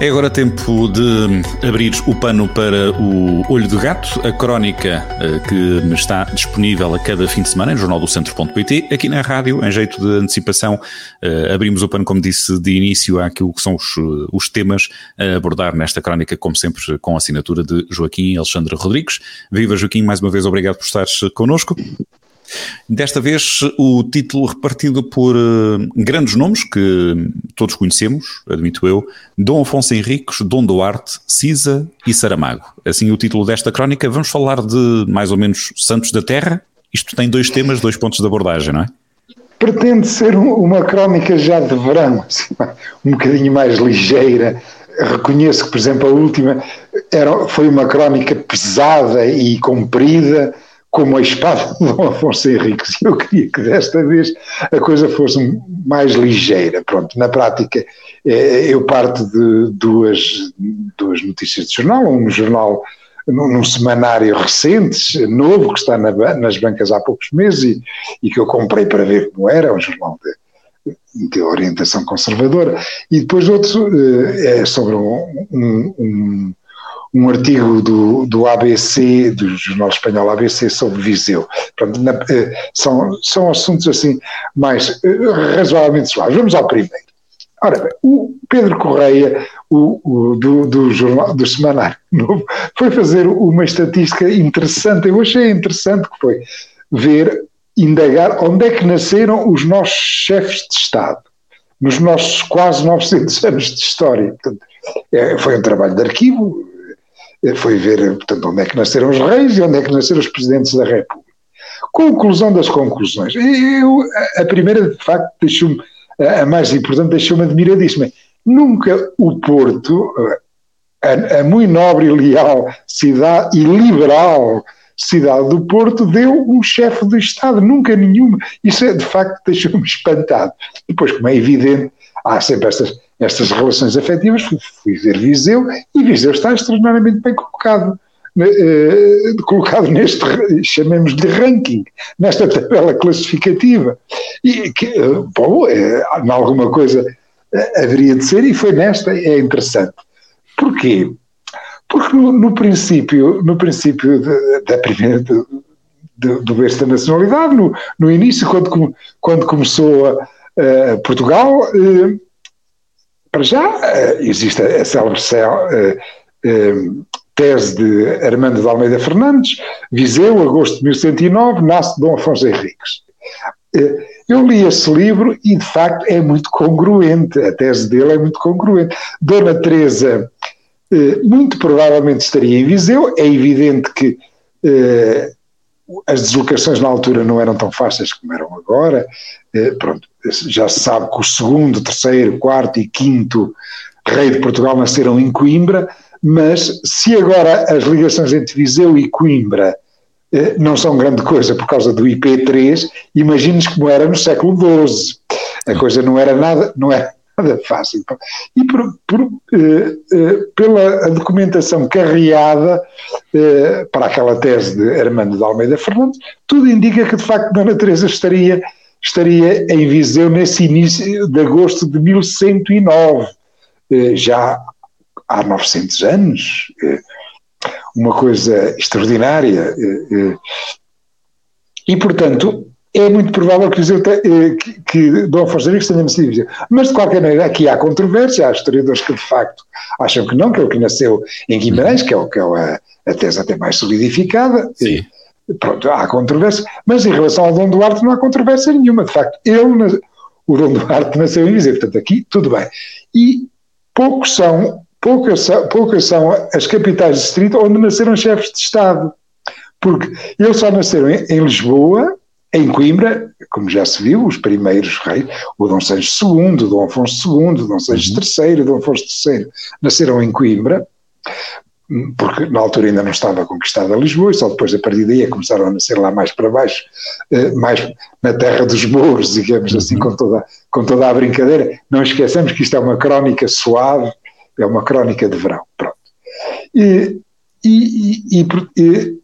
É agora tempo de abrir o pano para o Olho de Gato, a crónica eh, que está disponível a cada fim de semana em jornaldocentro.pt. Aqui na rádio, em jeito de antecipação, eh, abrimos o pano, como disse, de início àquilo que são os, eh, os temas a abordar nesta crónica, como sempre, com a assinatura de Joaquim Alexandre Rodrigues. Viva Joaquim, mais uma vez obrigado por estares connosco. Desta vez o título repartido por uh, grandes nomes que todos conhecemos, admito eu, Dom Afonso Henriques, Dom Duarte, Cisa e Saramago. Assim o título desta crónica, vamos falar de mais ou menos Santos da Terra. Isto tem dois temas, dois pontos de abordagem, não é? Pretende ser uma crónica já de verão, um bocadinho mais ligeira. Reconheço que, por exemplo, a última era, foi uma crónica pesada e comprida, como a espada Dom Afonso Henriques. Eu queria que desta vez a coisa fosse mais ligeira. Pronto, na prática, eh, eu parto de duas, duas notícias de jornal, um jornal num semanário recente, novo, que está na, nas bancas há poucos meses e, e, que eu comprei para ver como era, um jornal de, de orientação conservadora, e depois outro eh, é sobre um, um, um um artigo do, do ABC, do jornal espanhol ABC, sobre Viseu. Pronto, na, eh, são, são assuntos assim mais eh, razoavelmente suaves. Vamos ao primeiro. Ora bem, o Pedro Correia, o, o do, do, jornal, do Semanário Novo, foi fazer uma estatística interessante, eu achei interessante que foi ver, indagar onde é que nasceram os nossos chefes de Estado, nos nossos quase 900 anos de história. Portanto, é, foi um trabalho de arquivo, foi ver, portanto, onde é que nasceram os reis e onde é que nasceram os presidentes da República. Conclusão das conclusões. Eu, a primeira, de facto, deixou-me, a mais importante, deixou-me admiradíssima. Nunca o Porto, a, a muito nobre e leal cidade e liberal cidade do Porto, deu um chefe de Estado, nunca nenhuma. Isso, é, de facto, deixou-me espantado. Depois, como é evidente, há sempre estas estas relações afetivas, fui, fui ver Viseu e Viseu está extraordinariamente bem colocado. Uh, colocado neste, chamemos-lhe ranking, nesta tabela classificativa. E que, uh, bom, uh, em alguma coisa uh, haveria de ser, e foi nesta, é interessante. Porquê? Porque no, no princípio, no princípio da primeira, do berço da nacionalidade, no, no início, quando, quando começou a, Portugal, para já, eh, existe a célebre eh, eh, tese de Armando de Almeida Fernandes, Viseu, agosto de 1109, nasce Dom Afonso Henriques. Eu li esse livro e, de facto, é muito congruente, a tese dele é muito congruente. Dona Teresa muito provavelmente estaria em Viseu, é evidente que as deslocações na altura não eram tão fáceis como eram agora, pronto, já se sabe que o segundo, terceiro, quarto e quinto rei de Portugal nasceram em Coimbra, mas se agora as ligações entre Viseu e Coimbra eh, não são grande coisa por causa do IP3, imagines como era no século XII. A coisa não era nada, não era nada fácil. E por, por, eh, eh, pela documentação carreada eh, para aquela tese de Armando de Almeida Fernandes, tudo indica que de facto Dona Teresa estaria estaria em Viseu nesse início de agosto de 1109, eh, já há 900 anos, eh, uma coisa extraordinária. Eh, e, portanto, é muito provável que, Viseu que, que Dom Afonso Henriques tenha nascido em Viseu. Mas, de qualquer maneira, aqui há controvérsia, há historiadores que, de facto, acham que não, que é o que nasceu em Guimarães, que é, o, que é a, a tese até mais solidificada. Sim. Pronto, há controvérsia, mas em relação ao Dom Duarte não há controvérsia nenhuma. De facto, ele, o Dom Duarte nasceu em Viseu, portanto aqui tudo bem. E poucos são, poucas, são, poucas são as capitais de distrito onde nasceram chefes de Estado. Porque eles só nasceram em, em Lisboa, em Coimbra, como já se viu, os primeiros reis, o Dom Sancho II, Dom Afonso II, Dom Sancho III, Dom Afonso III, nasceram em Coimbra, porque na altura ainda não estava conquistada Lisboa, e só depois, a partir daí, começaram a nascer lá mais para baixo, eh, mais na terra dos mouros, digamos assim, uhum. com toda, com toda a brincadeira. Não esqueçamos que isto é uma crónica suave, é uma crónica de verão, pronto. E, e, e,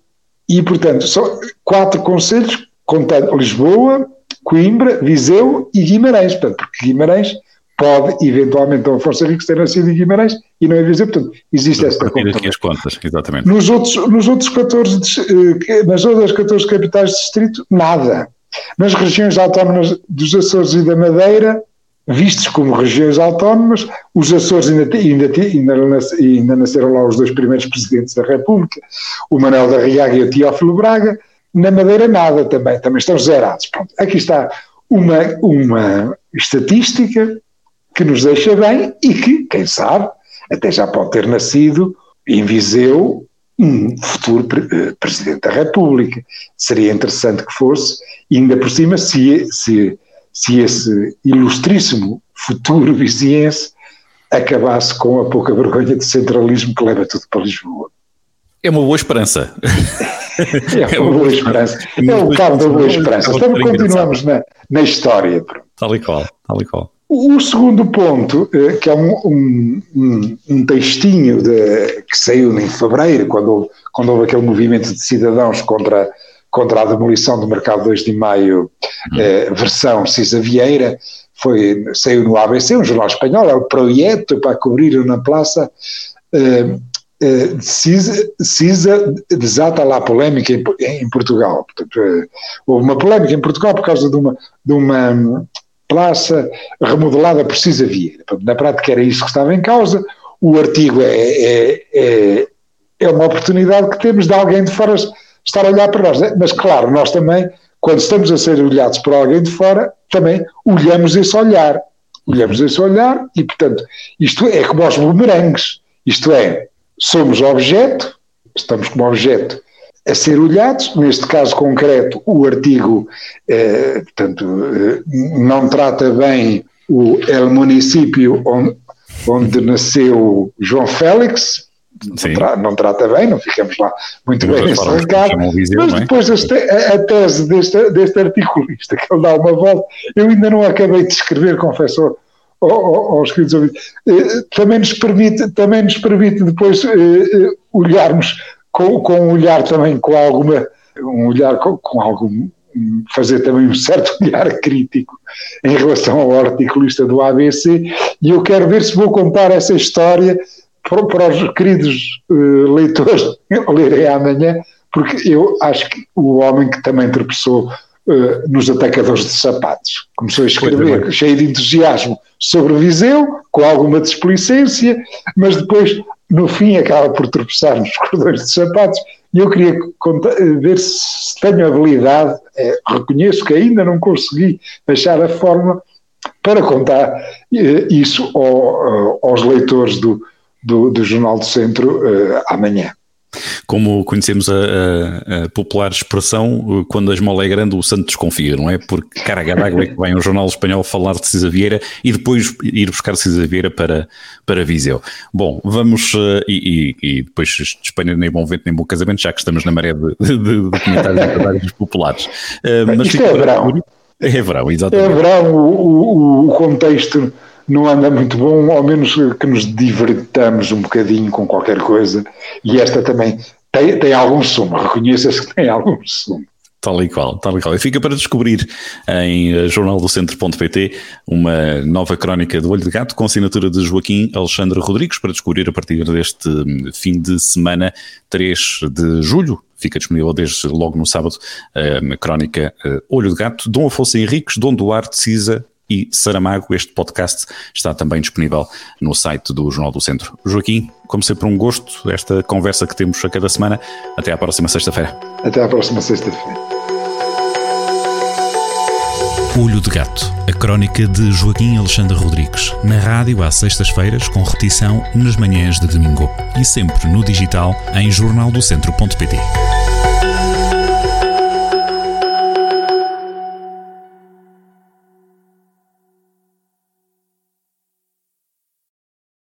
e, portanto, são quatro conselhos, contando Lisboa, Coimbra, Viseu e Guimarães. Portanto, porque Guimarães pode, eventualmente, a Força Ricos ter nascido em Guimarães e não é Viseu. Portanto, existe esta conta. aqui as contas, exatamente. Nos outros, nos outros 14, eh, nas outras 14 capitais de distrito, nada. Nas regiões autónomas dos Açores e da Madeira, vistos como regiões autónomas, os Açores ainda, ainda, ainda, ainda nasceram lá os dois primeiros presidentes da República, o Manuel da Riaga e o Teófilo Braga, na Madeira nada também, também estão zerados. Pronto, aqui está uma, uma estatística que nos deixa bem e que, quem sabe, até já pode ter nascido em Viseu um futuro eh, Presidente da República. Seria interessante que fosse, e ainda por cima, se, se, se esse ilustríssimo futuro viziense acabasse com a pouca vergonha de centralismo que leva tudo para Lisboa. É uma boa esperança. É uma boa esperança. É o cabo da boa esperança. Então continuamos na, na história. Tal e qual, tal e qual. O segundo ponto, eh, que é um, um, um textinho de, que saiu em fevereiro, quando, quando houve aquele movimento de cidadãos contra, contra a demolição do Mercado 2 de Maio, uhum. eh, versão Cisa Vieira, foi, saiu no ABC, um jornal espanhol, é o projeto para cobrir na praça eh, eh, CISA, desata lá polémica em, em Portugal. Portanto, eh, houve uma polémica em Portugal por causa de uma, de uma praça remodelada por Cisa Vieira. Na prática era isso que estava em causa. O artigo é, é, é, é uma oportunidade que temos de alguém de fora estar a olhar para nós. Né? Mas claro, nós também, quando estamos a ser olhados por alguém de fora, também olhamos esse olhar. Olhamos esse olhar e, portanto, isto é como aos bumerangues. Isto é, somos objeto, estamos como objeto a ser olhados, neste caso concreto, o artigo, eh, portanto, eh, não trata bem o el município onde, onde nasceu João Félix, não, tra não, trata bem, não ficamos lá muito bem nesse recado, mas é? depois a, a, tese deste, deste articulista, que ele dá uma volta, eu ainda não acabei de escrever, confesso aos queridos ouvintes, eh, também nos permite, também nos permite depois eh, eh, olharmos com, com um olhar também com alguma, um olhar com, com algum, fazer também um certo olhar crítico em relação ao articulista do ABC e eu quero ver se vou contar essa história para, para os queridos leitores lerem amanhã, porque eu acho que o homem que também tropeçou uh, nos atacadores de sapatos. Começou a escrever cheio de entusiasmo sobre Viseu, com alguma displicência, mas depois no fim acaba por tropeçar nos cordões de sapatos. E eu queria contar, ver se tenho habilidade, é, reconheço que ainda não consegui achar a forma para contar isso ao, aos leitores do, do, do, Jornal do Centro amanhã. Como conhecemos a, a, a, popular expressão, quando a esmola é grande, o santo desconfia, não é? Porque carga d'água é que vai um jornal espanhol falar de Cisa Vieira e depois ir buscar Cisa Vieira para, para Viseu. Bom, vamos, uh, e, e, e, depois Espanha nem bom vento nem bom casamento, já que estamos na maré de, de, de comentários populares. Uh, mas Isto é verão. É verão, exatamente. É verão, o, o, o contexto não anda muito bom, ao menos que nos divertamos um bocadinho com qualquer coisa, e esta também tem, tem algum sumo, reconheça-se que tem algum sumo. Tal e qual, tal e qual. E fica para descobrir em eh, jornaldocentro.pt uma nova crónica do Olho de Gato com assinatura de Joaquim Alexandre Rodrigues para descobrir a partir deste hum, fim de semana, 3 de julho. Fica disponível desde logo no sábado a crónica eh, Olho de Gato, Dom Afonso Henriques, Dom Duarte Cisa, e Saramago. Este podcast está também disponível no site do Jornal do Centro. Joaquim, como sempre, um gosto esta conversa que temos a cada semana. Até à próxima sexta-feira. Até à próxima sexta-feira. Olho de Gato, a crónica de Joaquim Alexandre Rodrigues, na rádio às sextas-feiras, com repetição nas manhãs de domingo e sempre no digital em jornaldocentro.pt.